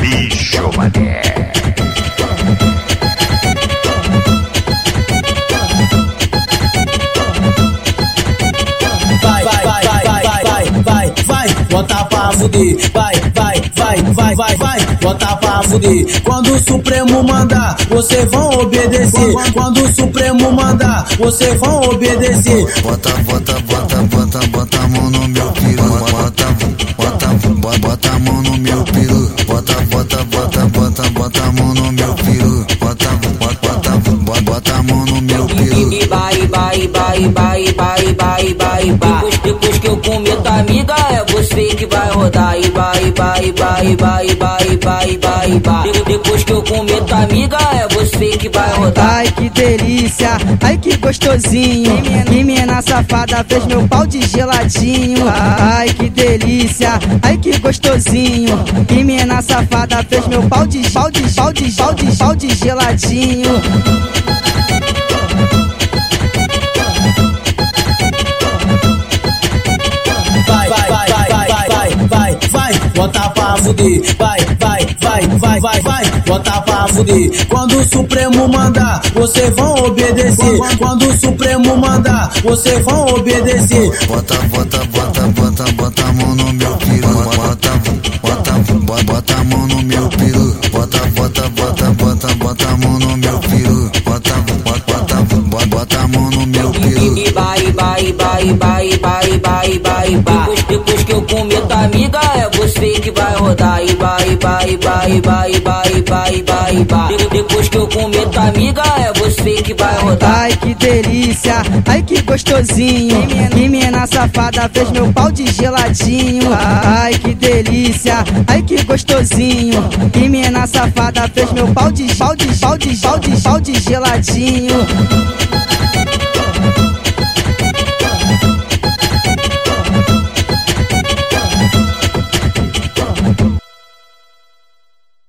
bicho mané. Vai, vai, vai, vai, vai, vai, botar pra. Vai, vai, vai, vai, vai, vai, botar pra fuder. Quando o Supremo mandar, você vão obedecer. Quando o Supremo mandar, você vão obedecer. Bota, bota, bota, bota, bota a mão no meu piru. Bota, bota, bota, bota, bota a mão no meu piru. Bota, bota, bota, bota a mão no meu piru. E vai, vai, vai, vai, vai, vai, vai, vai. Depois, depois que eu cometo amiga, é você que vai rodar. E vai, vai, vai, vai, vai, vai, vai, vai. De- Depois que eu cometo amiga, é você que. Ai que delícia, ai que gostosinho. Que menina safada fez meu pau de geladinho. Ai que delícia, ai que gostosinho. Que menina safada fez meu pau de pau de pau de pau de pau de geladinho. Vai, vai, vai, vai, vai, vai, vai, bota pra fuder. Vai, vai, vai, vai, vai, vai. Quando o Supremo mandar, vocês vão obedecer. Quando o Supremo mandar, vocês vão obedecer. Bota, bota, bota, bota, bota a mão no meu piru. Bota, bota, bota, bota a mão no meu piru. Bota, bota, bota, bota, bota a mão no meu piru. Bota, bota, bota, bota, bota a mão no meu piru. Vai, vai, vai, vai, vai, vai, vai, vai. Depois, depois que eu cometo amiga, é vai rodar. E vai, vai, vai, vai, vai, vai, vai, vai. De- Depois que eu cometo amiga, é você que vai rodar. Ai que delícia, ai que gostosinho. Que mina safada fez meu pau de geladinho. Ai que delícia, ai que gostosinho. Que mina safada fez meu pau de pau de pau de pau de pau de geladinho.